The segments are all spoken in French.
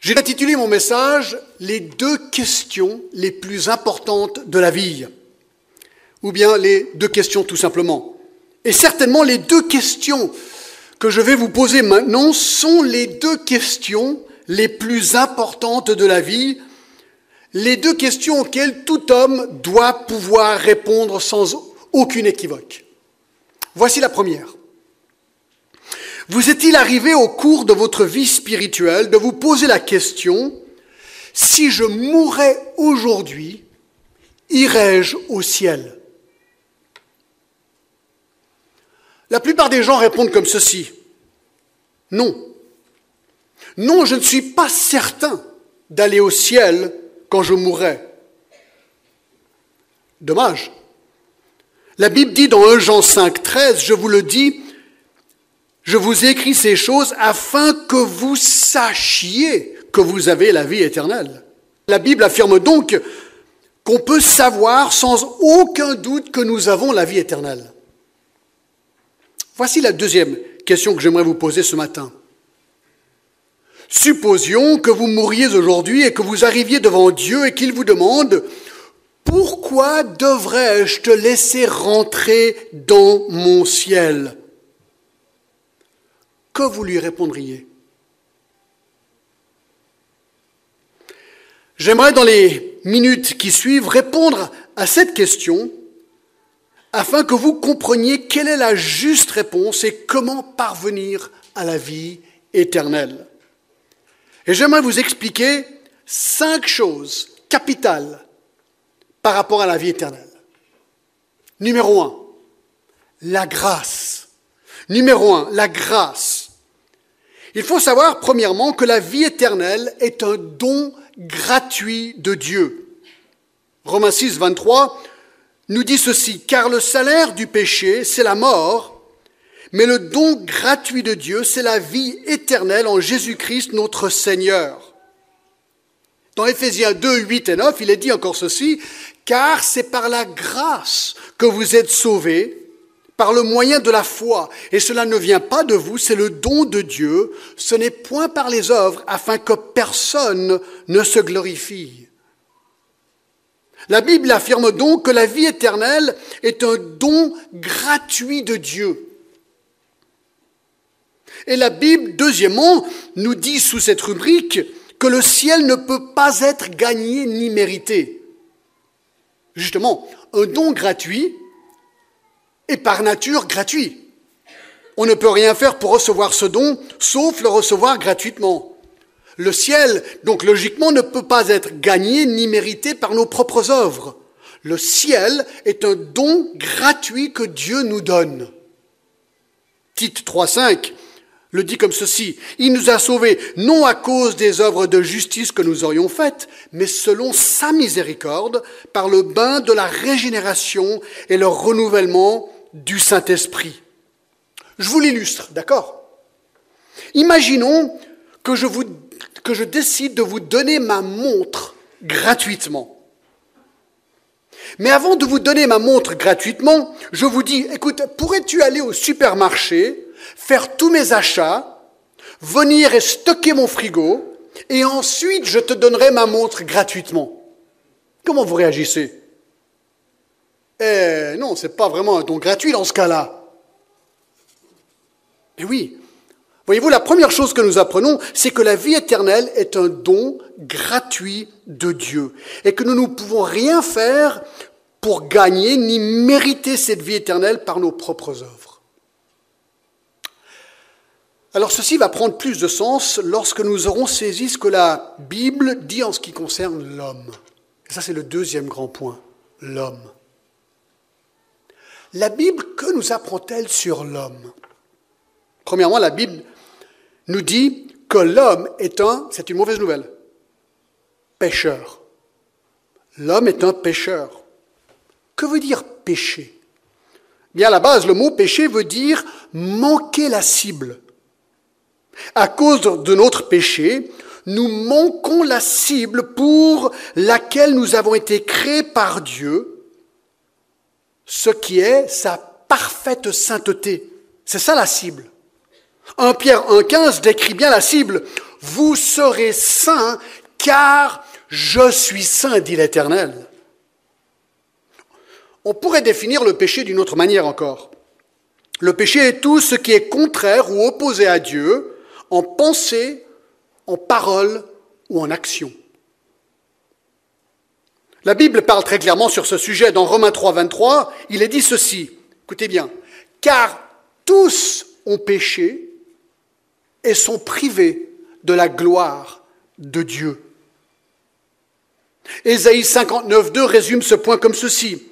J'ai intitulé mon message Les deux questions les plus importantes de la vie. Ou bien les deux questions tout simplement. Et certainement les deux questions que je vais vous poser maintenant sont les deux questions les plus importantes de la vie, les deux questions auxquelles tout homme doit pouvoir répondre sans aucune équivoque. Voici la première. Vous est-il arrivé au cours de votre vie spirituelle de vous poser la question, si je mourais aujourd'hui, irais-je au ciel? La plupart des gens répondent comme ceci. Non. Non, je ne suis pas certain d'aller au ciel quand je mourrai. Dommage. La Bible dit dans 1 Jean 5, 13, je vous le dis, je vous écris ces choses afin que vous sachiez que vous avez la vie éternelle. La Bible affirme donc qu'on peut savoir sans aucun doute que nous avons la vie éternelle. Voici la deuxième question que j'aimerais vous poser ce matin. Supposions que vous mouriez aujourd'hui et que vous arriviez devant Dieu et qu'il vous demande Pourquoi devrais-je te laisser rentrer dans mon ciel? Que vous lui répondriez J'aimerais dans les minutes qui suivent répondre à cette question afin que vous compreniez quelle est la juste réponse et comment parvenir à la vie éternelle. Et j'aimerais vous expliquer cinq choses capitales par rapport à la vie éternelle. Numéro un, la grâce. Numéro un, la grâce. Il faut savoir, premièrement, que la vie éternelle est un don gratuit de Dieu. Romains 6, 23 nous dit ceci, car le salaire du péché, c'est la mort, mais le don gratuit de Dieu, c'est la vie éternelle en Jésus-Christ notre Seigneur. Dans Éphésiens 2, 8 et 9, il est dit encore ceci, car c'est par la grâce que vous êtes sauvés par le moyen de la foi. Et cela ne vient pas de vous, c'est le don de Dieu. Ce n'est point par les œuvres, afin que personne ne se glorifie. La Bible affirme donc que la vie éternelle est un don gratuit de Dieu. Et la Bible, deuxièmement, nous dit sous cette rubrique que le ciel ne peut pas être gagné ni mérité. Justement, un don gratuit, est par nature gratuit. On ne peut rien faire pour recevoir ce don, sauf le recevoir gratuitement. Le ciel, donc logiquement, ne peut pas être gagné ni mérité par nos propres œuvres. Le ciel est un don gratuit que Dieu nous donne. Tite 3.5 le dit comme ceci. Il nous a sauvés non à cause des œuvres de justice que nous aurions faites, mais selon sa miséricorde, par le bain de la régénération et le renouvellement du Saint-Esprit. Je vous l'illustre, d'accord? Imaginons que je, décide de vous donner ma montre gratuitement. Mais avant de vous donner ma montre gratuitement, je vous dis, écoute, pourrais-tu aller au supermarché, faire tous mes achats, venir et stocker mon frigo, et ensuite je te donnerai ma montre gratuitement? Comment vous réagissez? Eh non, ce n'est pas vraiment un don gratuit dans ce cas-là. Mais oui, voyez-vous, la première chose que nous apprenons, c'est que la vie éternelle est un don gratuit de Dieu et que nous ne pouvons rien faire pour gagner ni mériter cette vie éternelle par nos propres œuvres. Alors ceci va prendre plus de sens lorsque nous aurons saisi ce que la Bible dit en ce qui concerne l'homme. Ça c'est le deuxième grand point, l'homme. La Bible, que nous apprend-elle sur l'homme? Premièrement, la Bible nous dit que l'homme est un, c'est une mauvaise nouvelle, pécheur. L'homme est un pécheur. Que veut dire pécher Bien à la base, le mot péché veut dire manquer la cible. À cause de notre péché, nous manquons la cible pour laquelle nous avons été créés par Dieu ce qui est sa parfaite sainteté. C'est ça la cible. 1 Pierre 1,15 décrit bien la cible. vous serez saints, car je suis saint, dit l'Éternel. On pourrait définir le péché d'une autre manière encore. Le péché est tout ce qui est contraire ou opposé à Dieu en pensée, en parole ou en action. La Bible parle très clairement sur ce sujet. Dans Romains 3, 23, il est dit ceci. Écoutez bien. Car tous ont péché et sont privés de la gloire de Dieu. Ésaïe 59, 2 résume ce point comme ceci.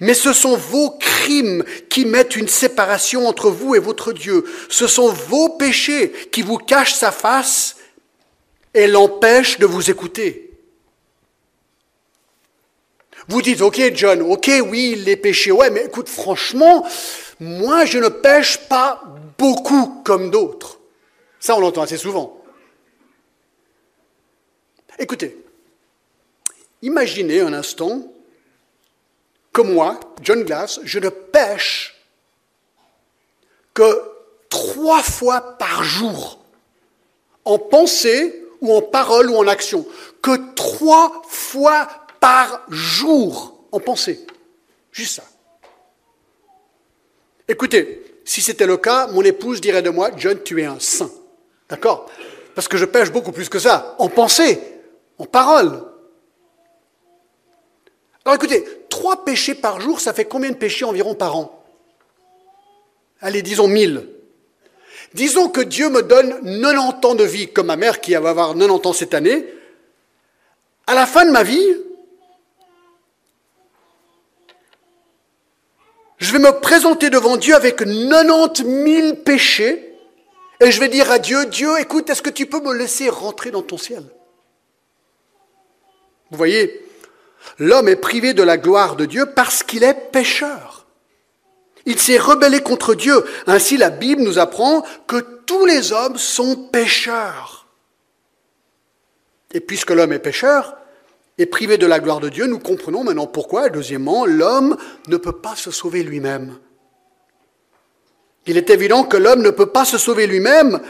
Mais ce sont vos crimes qui mettent une séparation entre vous et votre Dieu. Ce sont vos péchés qui vous cachent sa face et l'empêchent de vous écouter. Vous dites, ok John, ok oui, les péchés, ouais, mais écoute, franchement, moi je ne pêche pas beaucoup comme d'autres. Ça, on l'entend assez souvent. Écoutez, imaginez un instant comme moi, John Glass, je ne pêche que trois fois par jour, en pensée ou en parole ou en action, que trois fois par jour en pensée. Juste ça. Écoutez, si c'était le cas, mon épouse dirait de moi, John, tu es un saint. D'accord? Parce que je pêche beaucoup plus que ça, en pensée, en parole. Alors écoutez, trois péchés par jour, ça fait combien de péchés environ par an? Allez, disons mille. Disons que Dieu me donne 90 ans de vie, comme ma mère qui va avoir 90 ans cette année. À la fin de ma vie, je vais me présenter devant Dieu avec 90 000 péchés et je vais dire à Dieu, Dieu, écoute, est-ce que tu peux me laisser rentrer dans ton ciel? Vous voyez, L'homme est privé de la gloire de Dieu parce qu'il est pécheur. Il s'est rebellé contre Dieu. Ainsi, la Bible nous apprend que tous les hommes sont pécheurs. Et puisque l'homme est pécheur et privé de la gloire de Dieu, nous comprenons maintenant pourquoi, deuxièmement, l'homme ne peut pas se sauver lui-même. Il est évident que l'homme ne peut pas se sauver lui-même.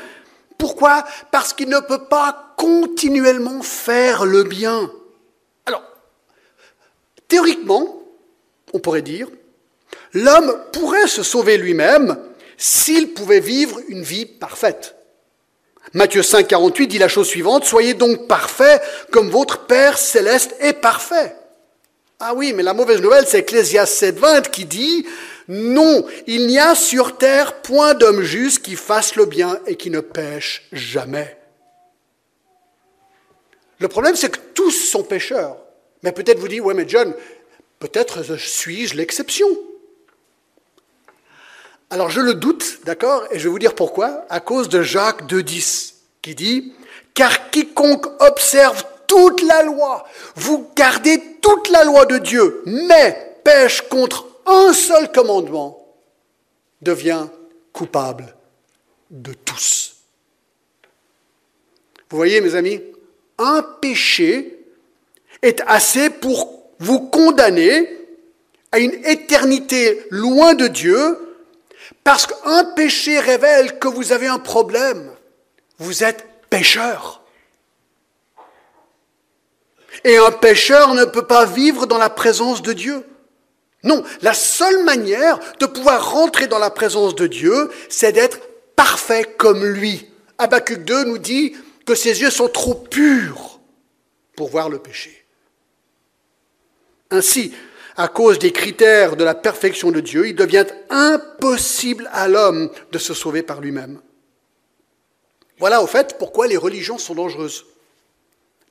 Pourquoi? Parce qu'il ne peut pas continuellement faire le bien. Théoriquement, on pourrait dire, l'homme pourrait se sauver lui-même s'il pouvait vivre une vie parfaite. Matthieu 5, 48 dit la chose suivante, Soyez donc parfaits comme votre Père céleste est parfait. Ah oui, mais la mauvaise nouvelle, c'est Ecclésiaste 7, 20 qui dit, Non, il n'y a sur terre point d'homme juste qui fasse le bien et qui ne pêche jamais. Le problème, c'est que tous sont pécheurs. Mais peut-être vous dites, ouais, mais John, peut-être suis-je l'exception. Alors je le doute, d'accord, et je vais vous dire pourquoi, à cause de Jacques 2.10, qui dit, car quiconque observe toute la loi, vous gardez toute la loi de Dieu, mais pêche contre un seul commandement, devient coupable de tous. Vous voyez, mes amis, un péché est assez pour vous condamner à une éternité loin de Dieu, parce qu'un péché révèle que vous avez un problème. Vous êtes pécheur. Et un pécheur ne peut pas vivre dans la présence de Dieu. Non, la seule manière de pouvoir rentrer dans la présence de Dieu, c'est d'être parfait comme lui. Habakkuk 2 nous dit que ses yeux sont trop purs pour voir le péché. Ainsi, à cause des critères de la perfection de Dieu, il devient impossible à l'homme de se sauver par lui-même. Voilà au fait pourquoi les religions sont dangereuses.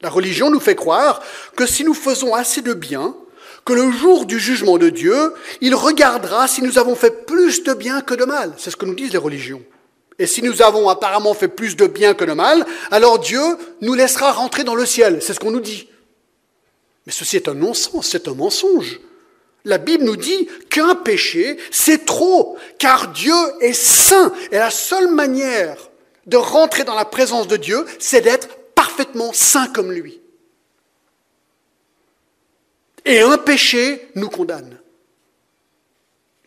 La religion nous fait croire que si nous faisons assez de bien, que le jour du jugement de Dieu, il regardera si nous avons fait plus de bien que de mal. C'est ce que nous disent les religions. Et si nous avons apparemment fait plus de bien que de mal, alors Dieu nous laissera rentrer dans le ciel. C'est ce qu'on nous dit. Mais ceci est un non-sens, c'est un mensonge. La Bible nous dit qu'un péché, c'est trop, car Dieu est saint. Et la seule manière de rentrer dans la présence de Dieu, c'est d'être parfaitement saint comme lui. Et un péché nous condamne.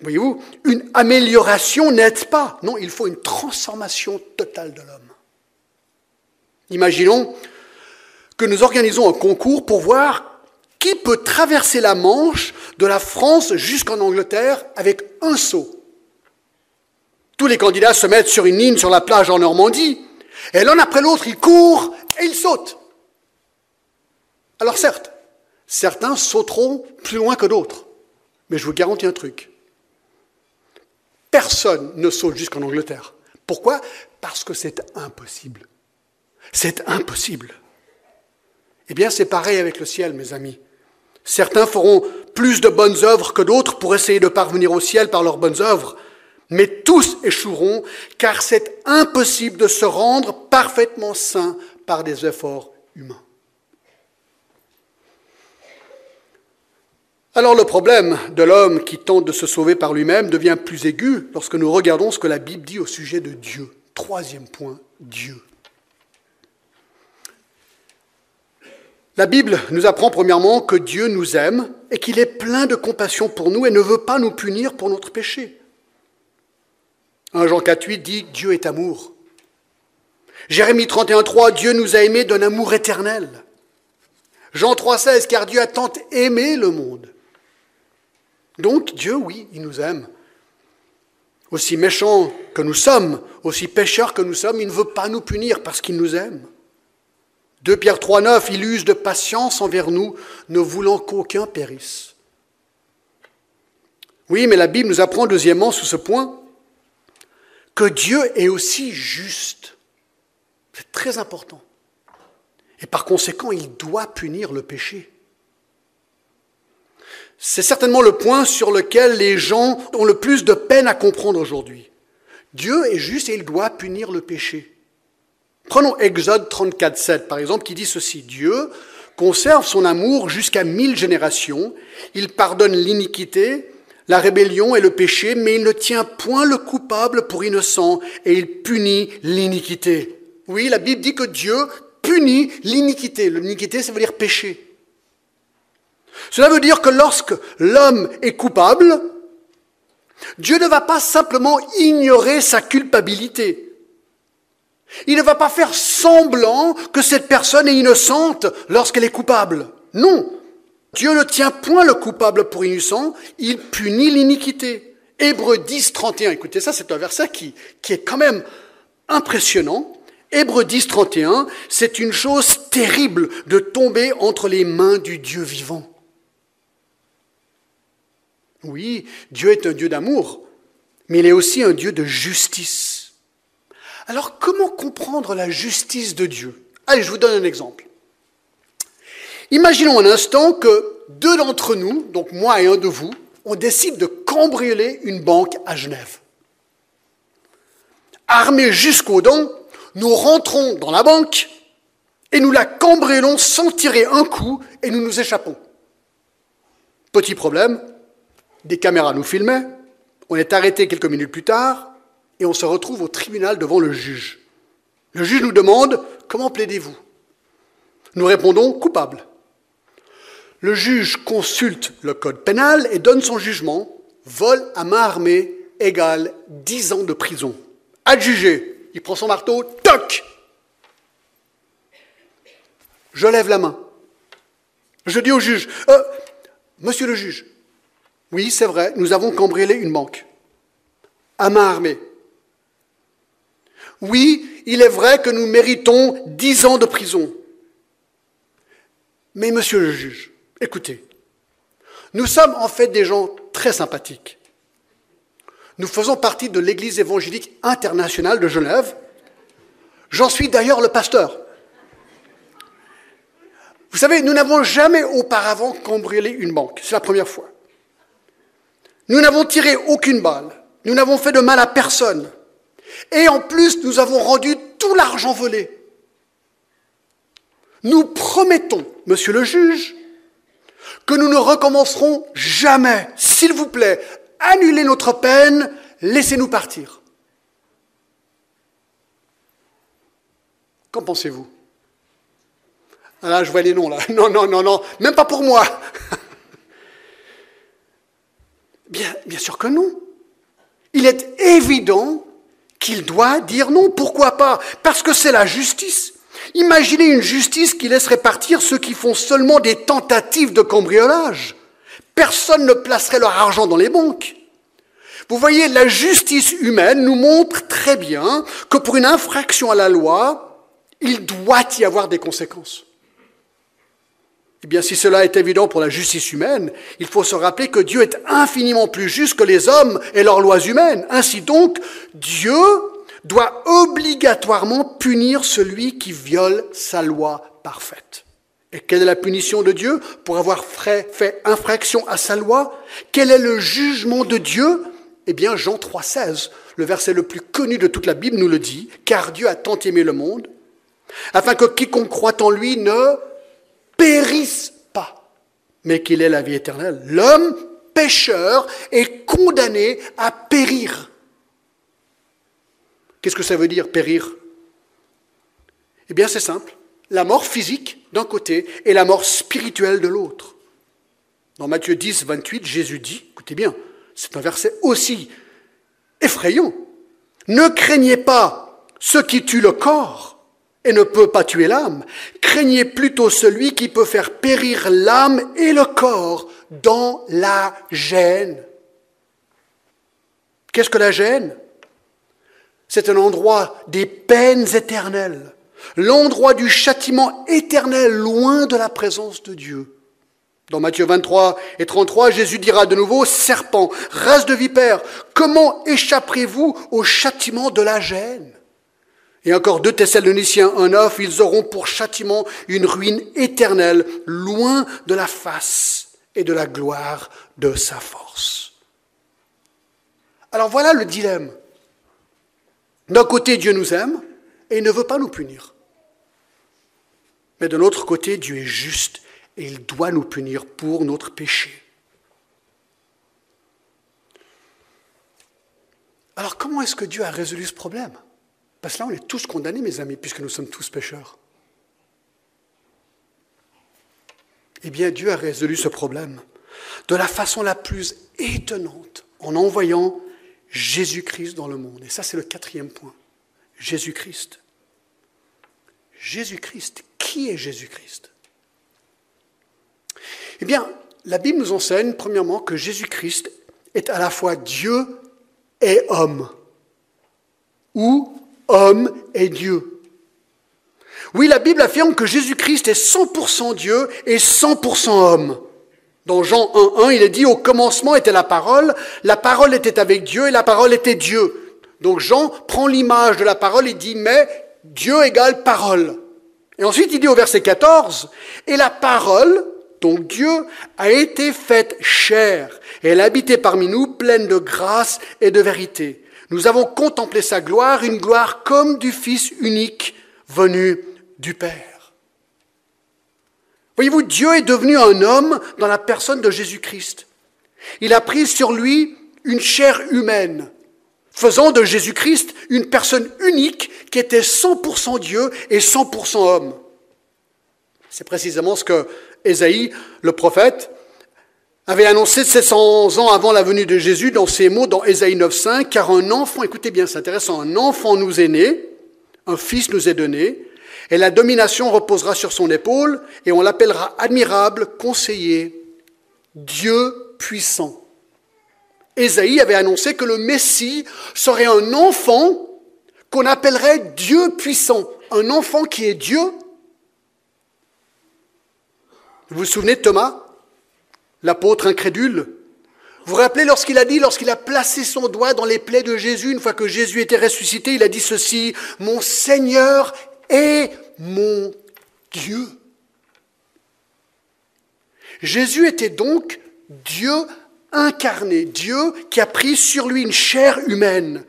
Voyez-vous, une amélioration n'aide pas. Non, il faut une transformation totale de l'homme. Imaginons que nous organisons un concours pour voir qui peut traverser la Manche de la France jusqu'en Angleterre avec un saut. Tous les candidats se mettent sur une ligne sur la plage en Normandie, et l'un après l'autre, ils courent et ils sautent. Alors certes, certains sauteront plus loin que d'autres, mais je vous garantis un truc. Personne ne saute jusqu'en Angleterre. Pourquoi? Parce que c'est impossible. C'est impossible. Eh bien, c'est pareil avec le ciel, mes amis. Certains feront plus de bonnes œuvres que d'autres pour essayer de parvenir au ciel par leurs bonnes œuvres, mais tous échoueront, car c'est impossible de se rendre parfaitement saint par des efforts humains. Alors le problème de l'homme qui tente de se sauver par lui-même devient plus aigu lorsque nous regardons ce que la Bible dit au sujet de Dieu. Troisième point, Dieu. La Bible nous apprend premièrement que Dieu nous aime et qu'il est plein de compassion pour nous et ne veut pas nous punir pour notre péché. 1 Jean 4.8 dit Dieu est amour. Jérémie 31.3 Dieu nous a aimés d'un amour éternel. Jean 3.16 car Dieu a tant aimé le monde. Donc Dieu, oui, il nous aime. Aussi méchants que nous sommes, aussi pécheurs que nous sommes, il ne veut pas nous punir parce qu'il nous aime. 2 Pierre 3,9, il use de patience envers nous, ne voulant qu'aucun périsse. Oui, mais la Bible nous apprend deuxièmement sous ce point que Dieu est aussi juste. C'est très important. Et par conséquent, il doit punir le péché. C'est certainement le point sur lequel les gens ont le plus de peine à comprendre aujourd'hui. Dieu est juste et il doit punir le péché. Prenons Exode 34, 7 par exemple, qui dit ceci. Dieu conserve son amour jusqu'à mille générations. Il pardonne l'iniquité, la rébellion et le péché, mais il ne tient point le coupable pour innocent et il punit l'iniquité. Oui, la Bible dit que Dieu punit l'iniquité. L'iniquité, ça veut dire péché. Cela veut dire que lorsque l'homme est coupable, Dieu ne va pas simplement ignorer sa culpabilité. Il ne va pas faire semblant que cette personne est innocente lorsqu'elle est coupable. Non. Dieu ne tient point le coupable pour innocent, il punit l'iniquité. Hébreu 10, 31, écoutez ça, c'est un verset qui, est quand même impressionnant. Hébreu 10, 31, c'est une chose terrible de tomber entre les mains du Dieu vivant. Oui, Dieu est un Dieu d'amour, mais il est aussi un Dieu de justice. Alors comment comprendre la justice de Dieu? Allez, je vous donne un exemple. Imaginons un instant que deux d'entre nous, donc moi et un de vous, on décide de cambrioler une banque à Genève. Armés jusqu'aux dents, nous rentrons dans la banque et nous la cambriolons sans tirer un coup et nous nous échappons. Petit problème, des caméras nous filmaient, on est arrêté quelques minutes plus tard, et on se retrouve au tribunal devant le juge. Le juge nous demande Comment plaidez-vous? Nous répondons Coupable. Le juge consulte le code pénal et donne son jugement Vol à main armée égale 10 ans de prison. Adjugé. Il prend son marteau, toc Je lève la main. Je dis au juge euh, Monsieur le juge, oui, c'est vrai, nous avons cambriolé une banque. À main armée. Oui, il est vrai que nous méritons dix ans de prison. Mais monsieur le juge, écoutez, nous sommes en fait des gens très sympathiques. Nous faisons partie de l'Église évangélique internationale de Genève. J'en suis d'ailleurs le pasteur. Vous savez, nous n'avons jamais auparavant cambriolé une banque. C'est la première fois. Nous n'avons tiré aucune balle. Nous n'avons fait de mal à personne. Et en plus, nous avons rendu tout l'argent volé. Nous promettons, monsieur le juge, que nous ne recommencerons jamais. S'il vous plaît, annulez notre peine, laissez-nous partir. Qu'en pensez-vous? Ah Là, je vois les noms, là. Non, non, non, non, même pas pour moi. bien, bien sûr que non. Il est évident qu'il doit dire non. Pourquoi pas? Parce que c'est la justice. Imaginez une justice qui laisserait partir ceux qui font seulement des tentatives de cambriolage. Personne ne placerait leur argent dans les banques. Vous voyez, la justice humaine nous montre très bien que pour une infraction à la loi, il doit y avoir des conséquences. Eh bien, si cela est évident pour la justice humaine, il faut se rappeler que Dieu est infiniment plus juste que les hommes et leurs lois humaines. Ainsi donc, Dieu doit obligatoirement punir celui qui viole sa loi parfaite. Et quelle est la punition de Dieu pour avoir fait infraction à sa loi? Quel est le jugement de Dieu? Eh bien, Jean 3,16, le verset le plus connu de toute la Bible, nous le dit, car Dieu a tant aimé le monde, afin que quiconque croit en lui ne périsse pas, mais qu'il ait la vie éternelle. L'homme pécheur est condamné à périr. Qu'est-ce que ça veut dire périr? Eh bien c'est simple. La mort physique d'un côté et la mort spirituelle de l'autre. Dans Matthieu 10, 28, Jésus dit, écoutez bien, c'est un verset aussi effrayant. Ne craignez pas ceux qui tuent le corps et ne peut pas tuer l'âme. Craignez plutôt celui qui peut faire périr l'âme et le corps dans la gêne. Qu'est-ce que la gêne? C'est un endroit des peines éternelles, l'endroit du châtiment éternel loin de la présence de Dieu. Dans Matthieu 23 et 33, Jésus dira de nouveau, Serpent, race de vipère, comment échapperez-vous au châtiment de la gêne? Et encore deux Thessaloniciens 1.9, ils auront pour châtiment une ruine éternelle, loin de la face et de la gloire de sa force. Alors voilà le dilemme. D'un côté, Dieu nous aime et il ne veut pas nous punir. Mais de l'autre côté, Dieu est juste et il doit nous punir pour notre péché. Alors comment est-ce que Dieu a résolu ce problème? Parce que là, on est tous condamnés, mes amis, puisque nous sommes tous pécheurs. Eh bien, Dieu a résolu ce problème de la façon la plus étonnante, en envoyant Jésus-Christ dans le monde. Et ça, c'est le quatrième point. Jésus-Christ. Jésus-Christ. Qui est Jésus-Christ? Eh bien, la Bible nous enseigne, premièrement, que Jésus-Christ est à la fois Dieu et homme. Ou homme et Dieu. Oui, la Bible affirme que Jésus-Christ est 100% Dieu et 100% homme. Dans Jean 1.1, il est dit au commencement était la parole, la parole était avec Dieu et la parole était Dieu. Donc Jean prend l'image de la parole et dit mais Dieu égale parole. Et ensuite il dit au verset 14, et la parole, donc Dieu, a été faite chair, et elle habitait parmi nous pleine de grâce et de vérité. Nous avons contemplé sa gloire, une gloire comme du Fils unique venu du Père. Voyez-vous, Dieu est devenu un homme dans la personne de Jésus-Christ. Il a pris sur lui une chair humaine, faisant de Jésus-Christ une personne unique qui était 100% Dieu et 100% homme. C'est précisément ce que Ésaïe, le prophète, avait annoncé 700 ans avant la venue de Jésus dans ces mots dans Ésaïe 9.5, car un enfant, écoutez bien, c'est intéressant, un enfant nous est né, un fils nous est donné, et la domination reposera sur son épaule, et on l'appellera admirable, conseiller, Dieu puissant. Ésaïe avait annoncé que le Messie serait un enfant qu'on appellerait Dieu puissant, un enfant qui est Dieu. Vous vous souvenez de Thomas, l'apôtre incrédule vous vous rappelez lorsqu'il a dit, lorsqu'il a placé son doigt dans les plaies de Jésus, une fois que Jésus était ressuscité, il a dit ceci, Mon Seigneur est mon Dieu. Jésus était donc Dieu incarné, Dieu qui a pris sur lui une chair humaine.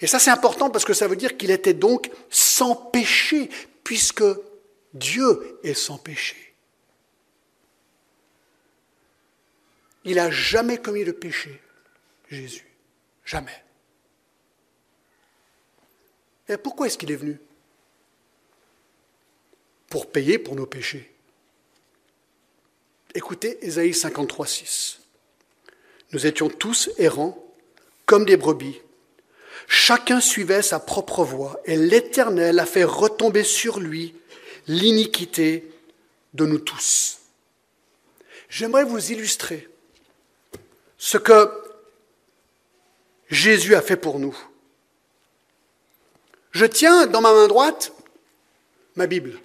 Et ça c'est important parce que ça veut dire qu'il était donc sans péché, puisque Dieu est sans péché. Il n'a jamais commis de péché, Jésus. Jamais. Et pourquoi est-ce qu'il est venu? Pour payer pour nos péchés. Écoutez Ésaïe 53, 6. Nous étions tous errants comme des brebis. Chacun suivait sa propre voie et l'Éternel a fait retomber sur lui l'iniquité de nous tous. J'aimerais vous illustrer ce que Jésus a fait pour nous. Je tiens dans ma main droite ma Bible.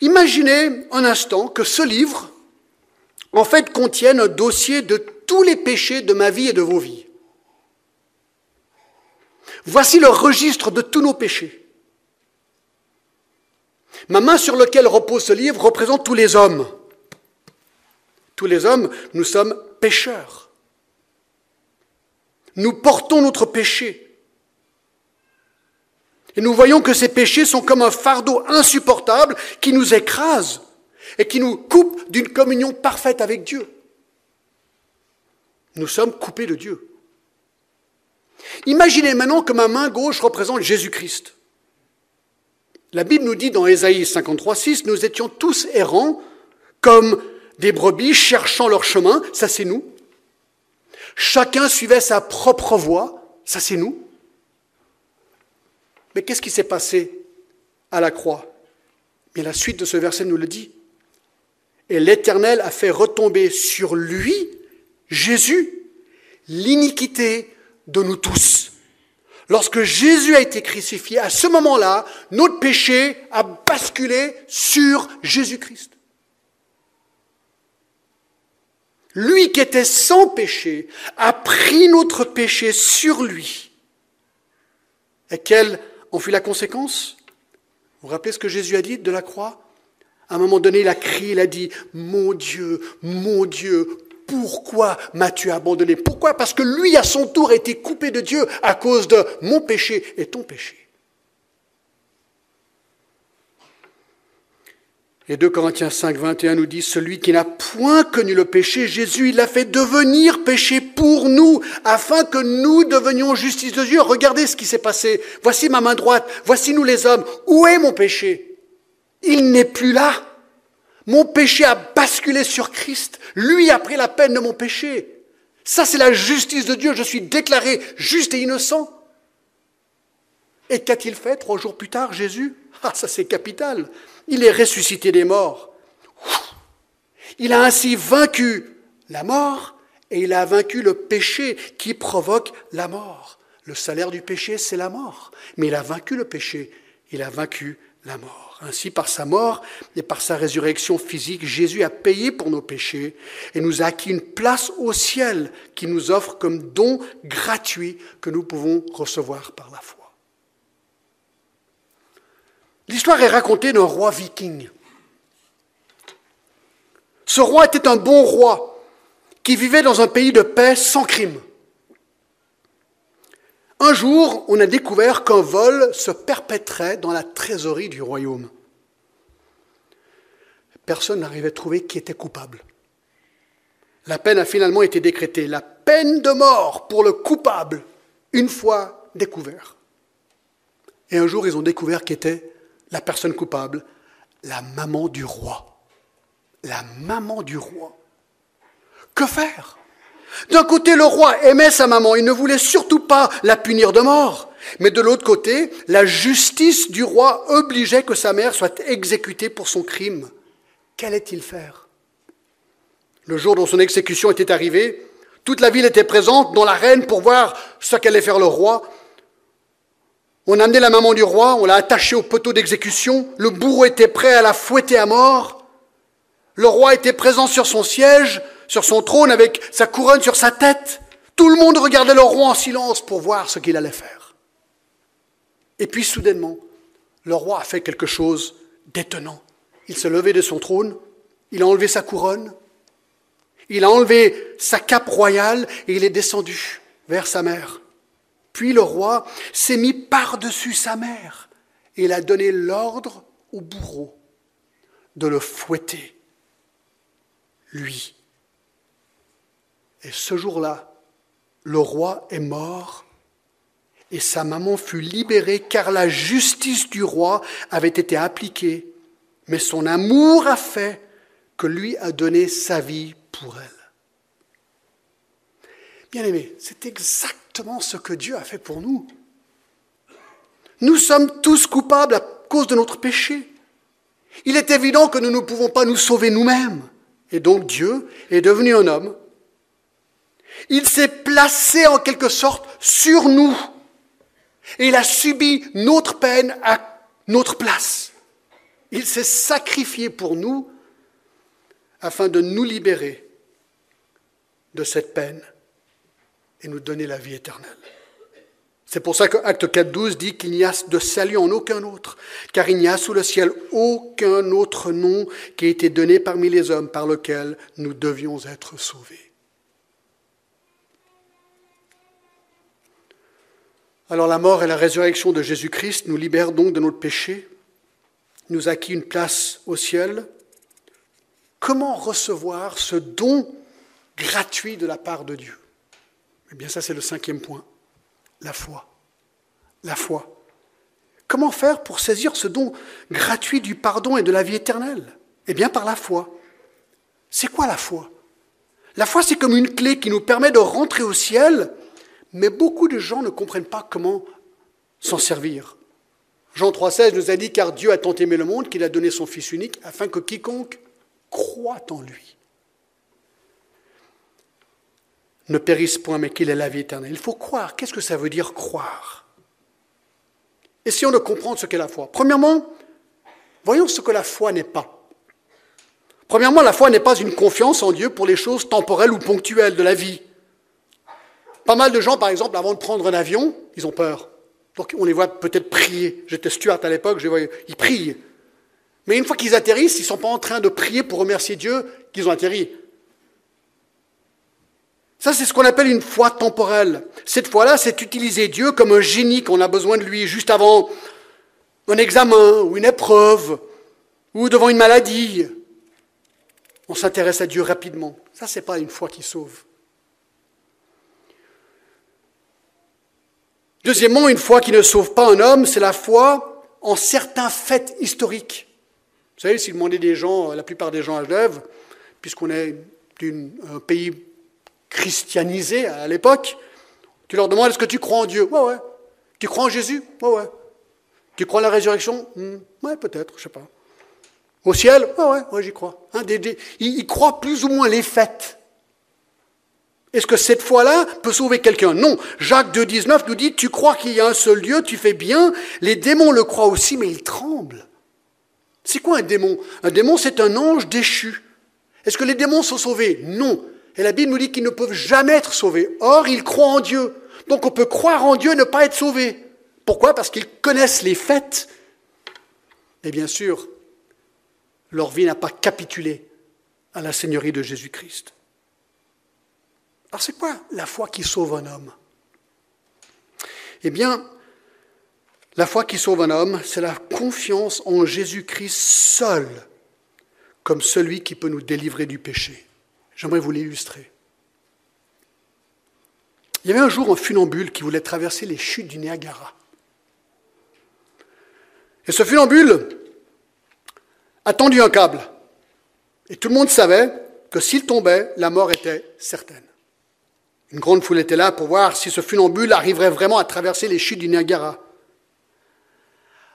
Imaginez un instant que ce livre, en fait, contienne un dossier de tous les péchés de ma vie et de vos vies. Voici le registre de tous nos péchés. Ma main sur laquelle repose ce livre représente tous les hommes. Tous les hommes, nous sommes pécheurs. Nous portons notre péché. Et nous voyons que ces péchés sont comme un fardeau insupportable qui nous écrase et qui nous coupe d'une communion parfaite avec Dieu. Nous sommes coupés de Dieu. Imaginez maintenant que ma main gauche représente Jésus-Christ. La Bible nous dit dans Ésaïe 53, 6, nous étions tous errants comme des brebis cherchant leur chemin, ça c'est nous. Chacun suivait sa propre voie, ça c'est nous. Mais qu'est-ce qui s'est passé à la croix? Mais la suite de ce verset nous le dit. Et l'Éternel a fait retomber sur lui, Jésus, l'iniquité de nous tous. Lorsque Jésus a été crucifié, à ce moment-là, notre péché a basculé sur Jésus-Christ. Lui qui était sans péché a pris notre péché sur lui. Et quelle en fut la conséquence? Vous vous rappelez ce que Jésus a dit de la croix? À un moment donné, il a crié, il a dit, Mon Dieu, mon Dieu, pourquoi m'as-tu abandonné? Pourquoi? Parce que lui, à son tour, a été coupé de Dieu à cause de mon péché et ton péché. Et 2 Corinthiens 5, 21 nous dit, celui qui n'a point connu le péché, Jésus, il l'a fait devenir péché pour nous, afin que nous devenions justice de Dieu. Regardez ce qui s'est passé. Voici ma main droite, voici nous les hommes. Où est mon péché? Il n'est plus là. Mon péché a basculé sur Christ. Lui a pris la peine de mon péché. Ça, c'est la justice de Dieu. Je suis déclaré juste et innocent. Et qu'a-t-il fait trois jours plus tard, Jésus? Ah, ça c'est capital. Il est ressuscité des morts. Il a ainsi vaincu la mort et il a vaincu le péché qui provoque la mort. Le salaire du péché, c'est la mort. Mais il a vaincu le péché, il a vaincu la mort. Ainsi, par sa mort et par sa résurrection physique, Jésus a payé pour nos péchés et nous a acquis une place au ciel qui nous offre comme don gratuit que nous pouvons recevoir par la foi. L'histoire est racontée d'un roi viking. Ce roi était un bon roi qui vivait dans un pays de paix sans crime. Un jour, on a découvert qu'un vol se perpétrait dans la trésorerie du royaume. Personne n'arrivait à trouver qui était coupable. La peine a finalement été décrétée, la peine de mort pour le coupable, une fois découvert. Et un jour, ils ont découvert qui était la personne coupable, la maman du roi. La maman du roi. Que faire? D'un côté, le roi aimait sa maman, il ne voulait surtout pas la punir de mort. Mais de l'autre côté, la justice du roi obligeait que sa mère soit exécutée pour son crime. Qu'allait-il faire? Le jour dont son exécution était arrivée, toute la ville était présente, dont la reine, pour voir ce qu'allait faire le roi. On a amené la maman du roi, on l'a attachée au poteau d'exécution, le bourreau était prêt à la fouetter à mort, le roi était présent sur son siège, sur son trône avec sa couronne sur sa tête. Tout le monde regardait le roi en silence pour voir ce qu'il allait faire. Et puis soudainement, le roi a fait quelque chose d'étonnant. Il s'est levé de son trône, il a enlevé sa couronne, il a enlevé sa cape royale et il est descendu vers sa mère. Puis le roi s'est mis par-dessus sa mère et il a donné l'ordre au bourreau de le fouetter, lui. Et ce jour-là, le roi est mort et sa maman fut libérée car la justice du roi avait été appliquée, mais son amour a fait que lui a donné sa vie pour elle. Bien aimé, c'est exactement ce que Dieu a fait pour nous. Nous sommes tous coupables à cause de notre péché. Il est évident que nous ne pouvons pas nous sauver nous-mêmes. Et donc Dieu est devenu un homme. Il s'est placé en quelque sorte sur nous. Et il a subi notre peine à notre place. Il s'est sacrifié pour nous afin de nous libérer de cette peine et nous donner la vie éternelle. C'est pour ça que Acte 4.12 dit qu'il n'y a de salut en aucun autre, car il n'y a sous le ciel aucun autre nom qui ait été donné parmi les hommes par lequel nous devions être sauvés. Alors la mort et la résurrection de Jésus-Christ nous libèrent donc de notre péché, nous acquis une place au ciel. Comment recevoir ce don gratuit de la part de Dieu? Eh bien ça c'est le cinquième point la foi. La foi. Comment faire pour saisir ce don gratuit du pardon et de la vie éternelle? Eh bien par la foi. C'est quoi la foi? La foi, c'est comme une clé qui nous permet de rentrer au ciel, mais beaucoup de gens ne comprennent pas comment s'en servir. Jean 3,16 nous a dit Car Dieu a tant aimé le monde qu'il a donné son Fils unique afin que quiconque croit en lui ne périsse point, mais qu'il ait la vie éternelle. Il faut croire. Qu'est-ce que ça veut dire croire? Essayons de comprendre ce qu'est la foi. Premièrement, voyons ce que la foi n'est pas. Premièrement, la foi n'est pas une confiance en Dieu pour les choses temporelles ou ponctuelles de la vie. Pas mal de gens, par exemple, avant de prendre un avion, ils ont peur. Donc on les voit peut-être prier. J'étais Stuart à l'époque, je les ils prient. Mais une fois qu'ils atterrissent, ils ne sont pas en train de prier pour remercier Dieu qu'ils ont atterri. Ça, c'est ce qu'on appelle une foi temporelle. Cette foi-là, c'est utiliser Dieu comme un génie qu'on a besoin de lui juste avant un examen ou une épreuve ou devant une maladie. On s'intéresse à Dieu rapidement. Ça, c'est pas une foi qui sauve. Deuxièmement, une foi qui ne sauve pas un homme, c'est la foi en certains faits historiques. Vous savez, si vous demandez des gens, la plupart des gens à Genève, puisqu'on est d'un pays christianisés à l'époque, tu leur demandes est-ce que tu crois en Dieu? Ouais, ouais. Tu crois en Jésus? Ouais, ouais. Tu crois en la résurrection? Hmm, Ouais, peut-être, je sais pas. Au ciel? Ouais, ouais, j'y crois. Hein, ils, croient plus ou moins les fêtes. Est-ce que cette foi-là peut sauver quelqu'un? Non. Jacques 2,19 nous dit Tu crois qu'il y a un seul Dieu, tu fais bien. Les démons le croient aussi, mais ils tremblent. C'est quoi un démon? Un démon, c'est un ange déchu. Est-ce que les démons sont sauvés? Non. Et la Bible nous dit qu'ils ne peuvent jamais être sauvés. Or, ils croient en Dieu. Donc on peut croire en Dieu et ne pas être sauvé. Pourquoi? Parce qu'ils connaissent les faits. Et bien sûr, leur vie n'a pas capitulé à la Seigneurie de Jésus-Christ. Alors c'est quoi la foi qui sauve un homme? Eh bien, la foi qui sauve un homme, c'est la confiance en Jésus-Christ seul comme celui qui peut nous délivrer du péché. J'aimerais vous l'illustrer. Il y avait un jour un funambule qui voulait traverser les chutes du Niagara. Et ce funambule a tendu un câble. Et tout le monde savait que s'il tombait, la mort était certaine. Une grande foule était là pour voir si ce funambule arriverait vraiment à traverser les chutes du Niagara.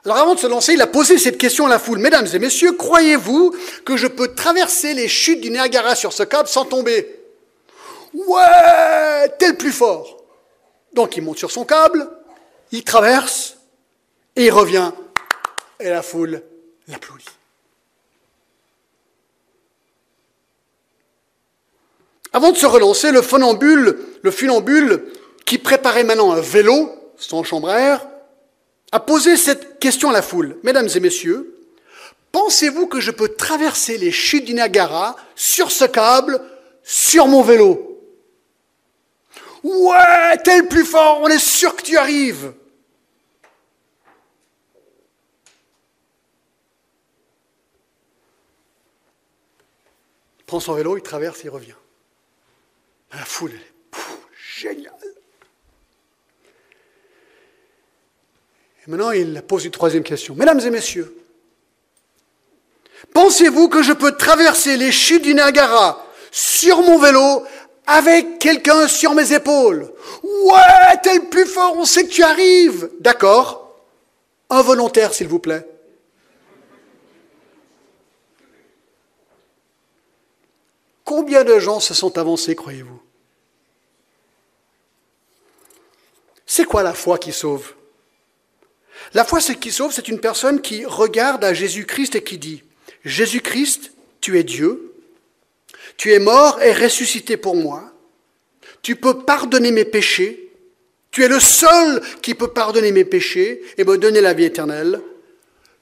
Alors avant de se lancer, il a posé cette question à la foule. Mesdames et messieurs, croyez-vous que je peux traverser les chutes du Niagara sur ce câble sans tomber? Ouais, tel plus fort. Donc il monte sur son câble, il traverse, et il revient, et la foule l'applaudit. Avant de se relancer, le funambule, le funambule qui préparait maintenant un vélo, sans chambre a posé cette question à la foule. Mesdames et messieurs, pensez-vous que je peux traverser les chutes du Niagara sur ce câble, sur mon vélo? Ouais, t'es le plus fort, on est sûr que tu arrives. Il prend son vélo, il traverse, il revient. La foule, elle est génial. Maintenant, il pose une troisième question. Mesdames et messieurs, pensez-vous que je peux traverser les chutes du Niagara sur mon vélo avec quelqu'un sur mes épaules? Ouais, t'es le plus fort, on sait que tu arrives. D'accord. Involontaire, s'il vous plaît. Combien de gens se sont avancés, croyez-vous? C'est quoi la foi qui sauve? La foi qui sauve, c'est une personne qui regarde à Jésus-Christ et qui dit, Jésus-Christ, tu es Dieu, tu es mort et ressuscité pour moi, tu peux pardonner mes péchés, tu es le seul qui peut pardonner mes péchés et me donner la vie éternelle.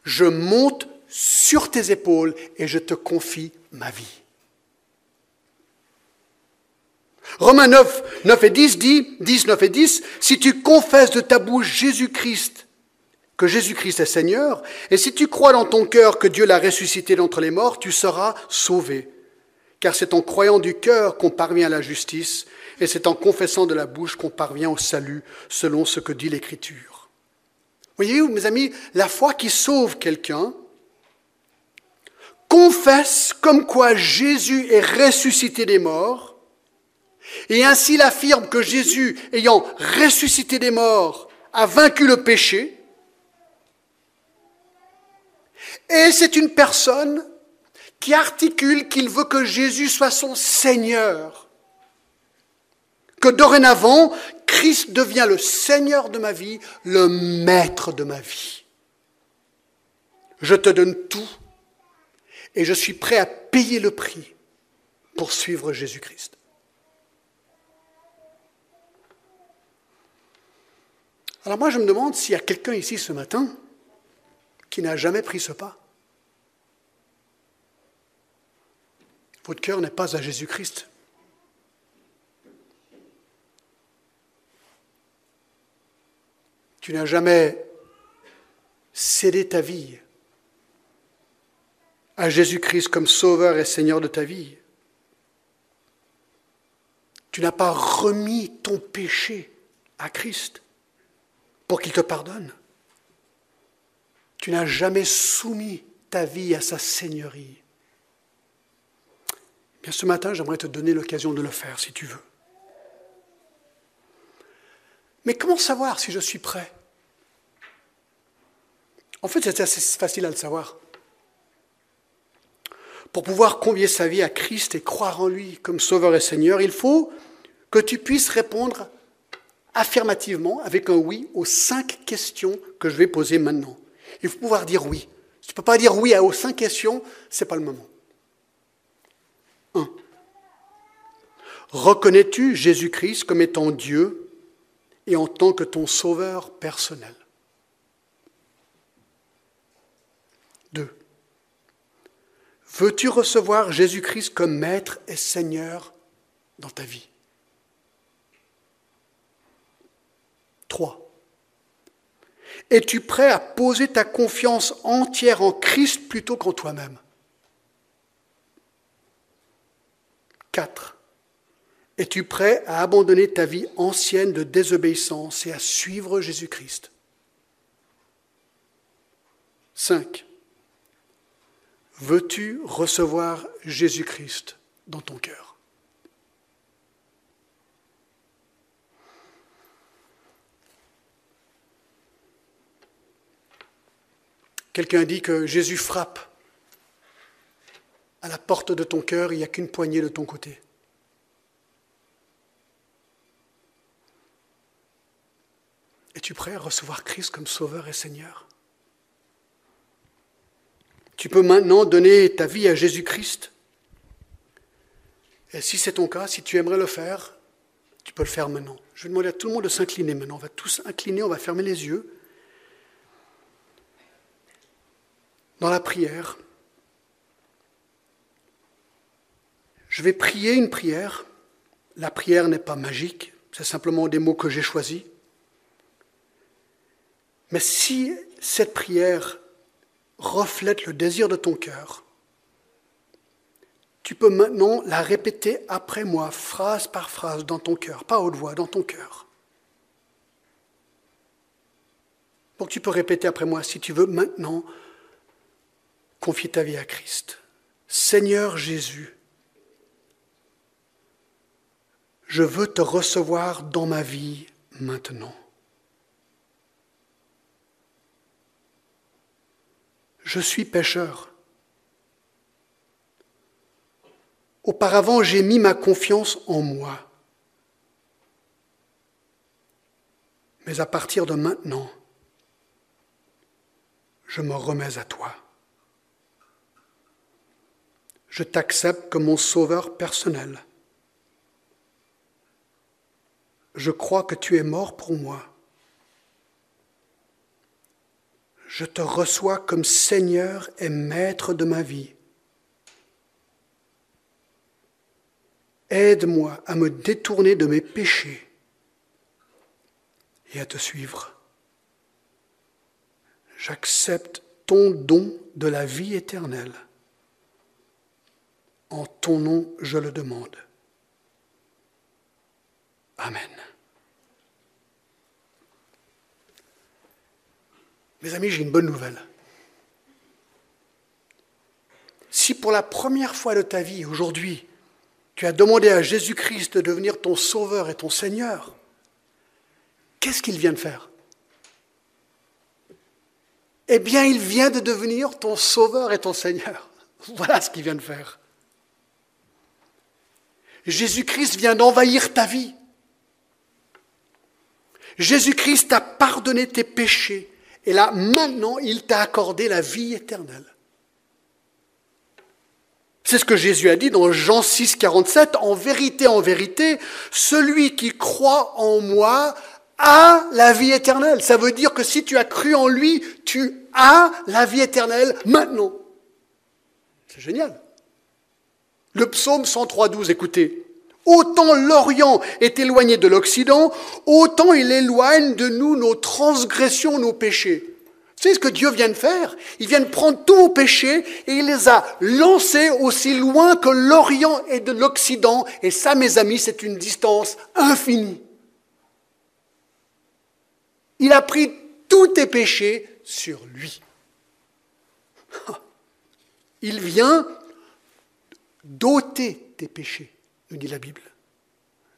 Je monte sur tes épaules et je te confie ma vie. Romains 9, 9 et 10 dit, 10, 9 et 10, si tu confesses de ta bouche Jésus-Christ, que Jésus-Christ est Seigneur, et si tu crois dans ton cœur que Dieu l'a ressuscité d'entre les morts, tu seras sauvé. Car c'est en croyant du cœur qu'on parvient à la justice, et c'est en confessant de la bouche qu'on parvient au salut, selon ce que dit l'Écriture. Voyez-vous, mes amis, la foi qui sauve quelqu'un confesse comme quoi Jésus est ressuscité des morts, et ainsi il affirme que Jésus, ayant ressuscité des morts, a vaincu le péché. Et c'est une personne qui articule qu'il veut que Jésus soit son Seigneur. Que dorénavant, Christ devient le Seigneur de ma vie, le Maître de ma vie. Je te donne tout et je suis prêt à payer le prix pour suivre Jésus-Christ. Alors moi, je me demande s'il y a quelqu'un ici ce matin qui n'a jamais pris ce pas. Votre cœur n'est pas à Jésus-Christ. Tu n'as jamais cédé ta vie à Jésus-Christ comme Sauveur et Seigneur de ta vie. Tu n'as pas remis ton péché à Christ pour qu'il te pardonne. Tu n'as jamais soumis ta vie à sa seigneurie. Bien, ce matin, j'aimerais te donner l'occasion de le faire si tu veux. Mais comment savoir si je suis prêt? En fait, c'est assez facile à le savoir. Pour pouvoir convier sa vie à Christ et croire en lui comme Sauveur et Seigneur, il faut que tu puisses répondre affirmativement, avec un oui, aux cinq questions que je vais poser maintenant. Il faut pouvoir dire oui. Tu ne peux pas dire oui aux cinq questions, ce n'est pas le moment. 1. Reconnais-tu Jésus-Christ comme étant Dieu et en tant que ton sauveur personnel? 2. Veux-tu recevoir Jésus-Christ comme Maître et Seigneur dans ta vie? 3. Es-tu prêt à poser ta confiance entière en Christ plutôt qu'en toi-même? 4. Es-tu prêt à abandonner ta vie ancienne de désobéissance et à suivre Jésus-Christ? 5. Veux-tu recevoir Jésus-Christ dans ton cœur? Quelqu'un dit que Jésus frappe à la porte de ton cœur, il n'y a qu'une poignée de ton côté. Es-tu prêt à recevoir Christ comme Sauveur et Seigneur? Tu peux maintenant donner ta vie à Jésus-Christ. Et si c'est ton cas, si tu aimerais le faire, tu peux le faire maintenant. Je vais demander à tout le monde de s'incliner maintenant. On va tous incliner, on va fermer les yeux. Dans la prière, je vais prier une prière. La prière n'est pas magique, c'est simplement des mots que j'ai choisis. Mais si cette prière reflète le désir de ton cœur, tu peux maintenant la répéter après moi, phrase par phrase, dans ton cœur, pas haute voix, dans ton cœur. Donc tu peux répéter après moi, si tu veux, maintenant, Confie ta vie à Christ. Seigneur Jésus, je veux te recevoir dans ma vie maintenant. Je suis pécheur. Auparavant, j'ai mis ma confiance en moi. Mais à partir de maintenant, je me remets à toi. Je t'accepte comme mon sauveur personnel. Je crois que tu es mort pour moi. Je te reçois comme Seigneur et Maître de ma vie. Aide-moi à me détourner de mes péchés et à te suivre. J'accepte ton don de la vie éternelle. En ton nom, je le demande. Amen. Mes amis, j'ai une bonne nouvelle. Si pour la première fois de ta vie, aujourd'hui, tu as demandé à Jésus-Christ de devenir ton sauveur et ton Seigneur, qu'est-ce qu'il vient de faire? Eh bien, il vient de devenir ton sauveur et ton Seigneur. Voilà ce qu'il vient de faire. Jésus-Christ vient d'envahir ta vie. Jésus-Christ t'a pardonné tes péchés. Et là, maintenant, il t'a accordé la vie éternelle. C'est ce que Jésus a dit dans Jean 6, 47. En vérité, en vérité, celui qui croit en moi a la vie éternelle. Ça veut dire que si tu as cru en lui, tu as la vie éternelle maintenant. C'est génial. Le psaume 103, 12, écoutez. Autant l'Orient est éloigné de l'Occident, autant il éloigne de nous nos transgressions, nos péchés. Savez ce que Dieu vient de faire? Il vient de prendre tous vos péchés et il les a lancés aussi loin que l'Orient est de l'Occident. Et ça, mes amis, c'est une distance infinie. Il a pris tous tes péchés sur lui. Il vient d'ôter tes péchés nous dit la Bible.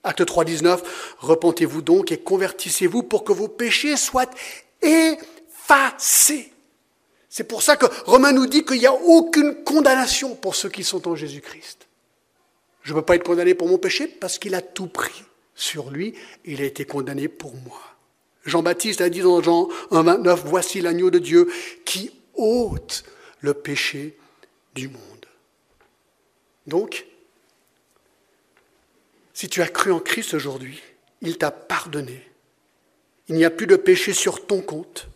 Acte 3, 19, repentez-vous donc et convertissez-vous pour que vos péchés soient effacés. C'est pour ça que Romain nous dit qu'il n'y a aucune condamnation pour ceux qui sont en Jésus-Christ. Je ne peux pas être condamné pour mon péché parce qu'il a tout pris sur lui. Il a été condamné pour moi. Jean-Baptiste a dit dans Jean 1, 29, Voici l'agneau de Dieu qui ôte le péché du monde. Donc, si tu as cru en Christ aujourd'hui, il t'a pardonné. Il n'y a plus de péché sur ton compte.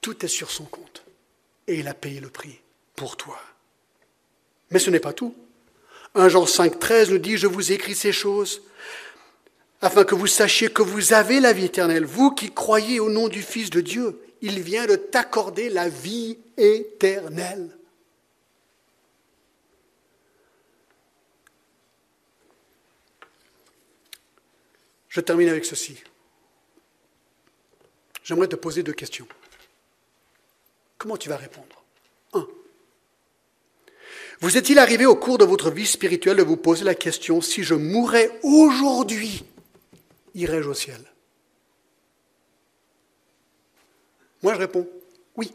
Tout est sur son compte. Et il a payé le prix pour toi. Mais ce n'est pas tout. 1 Jean 5, 13 nous dit, je vous écris ces choses afin que vous sachiez que vous avez la vie éternelle, vous qui croyez au nom du Fils de Dieu. Il vient de t'accorder la vie éternelle. Je termine avec ceci. J'aimerais te poser deux questions. Comment tu vas répondre? Un. Vous est-il arrivé au cours de votre vie spirituelle de vous poser la question, si je mourais aujourd'hui, irais-je au ciel? Moi, je réponds, oui.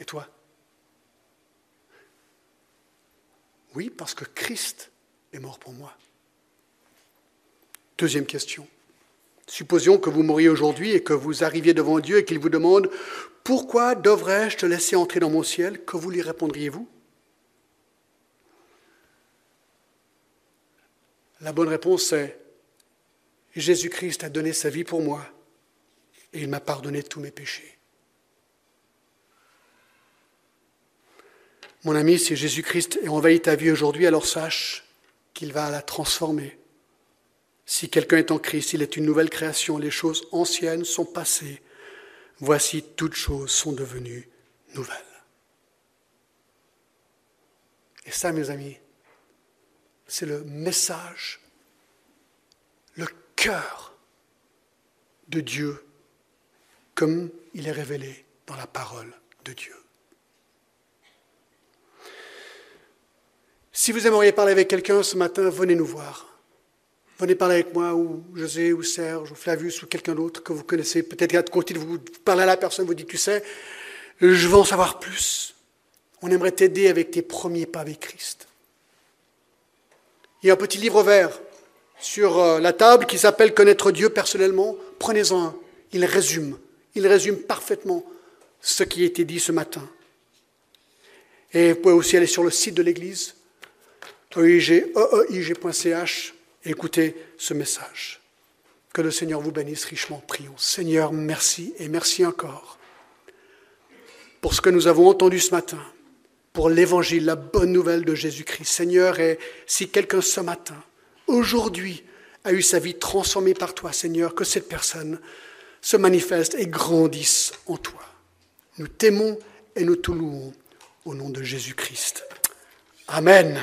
Et toi? Oui, parce que Christ est mort pour moi. Deuxième question. Supposons que vous mouriez aujourd'hui et que vous arriviez devant Dieu et qu'il vous demande Pourquoi devrais-je te laisser entrer dans mon ciel? Que vous lui répondriez-vous? La bonne réponse est Jésus-Christ a donné sa vie pour moi et il m'a pardonné tous mes péchés. Mon ami, si Jésus-Christ a envahi ta vie aujourd'hui, alors sache qu'il va la transformer si quelqu'un est en Christ, il est une nouvelle création. Les choses anciennes sont passées. Voici, toutes choses sont devenues nouvelles. Et ça, mes amis, c'est le message, le cœur de Dieu, comme il est révélé dans la parole de Dieu. Si vous aimeriez parler avec quelqu'un ce matin, venez nous voir. Venez parler avec moi, ou José, ou Serge, ou Flavius, ou quelqu'un d'autre que vous connaissez. Peut-être à côté de vous, parler à la personne, vous dites, tu sais, Je veux en savoir plus. On aimerait t'aider avec tes premiers pas avec Christ. Il y a un petit livre vert sur euh, la table qui s'appelle Connaître Dieu personnellement. Prenez-en un. Il résume. Il résume parfaitement ce qui a été dit ce matin. Et vous pouvez aussi aller sur le site de l'Église, eig.ch, et écouter ce message. Que le Seigneur vous bénisse richement. Prions. Seigneur, merci et merci encore pour ce que nous avons entendu ce matin, pour l'évangile, la bonne nouvelle de Jésus-Christ. Seigneur, et si quelqu'un ce matin, aujourd'hui, a eu sa vie transformée par toi, Seigneur, que cette personne se manifeste et grandisse en toi. Nous t'aimons et nous te louons au nom de Jésus-Christ. Amen.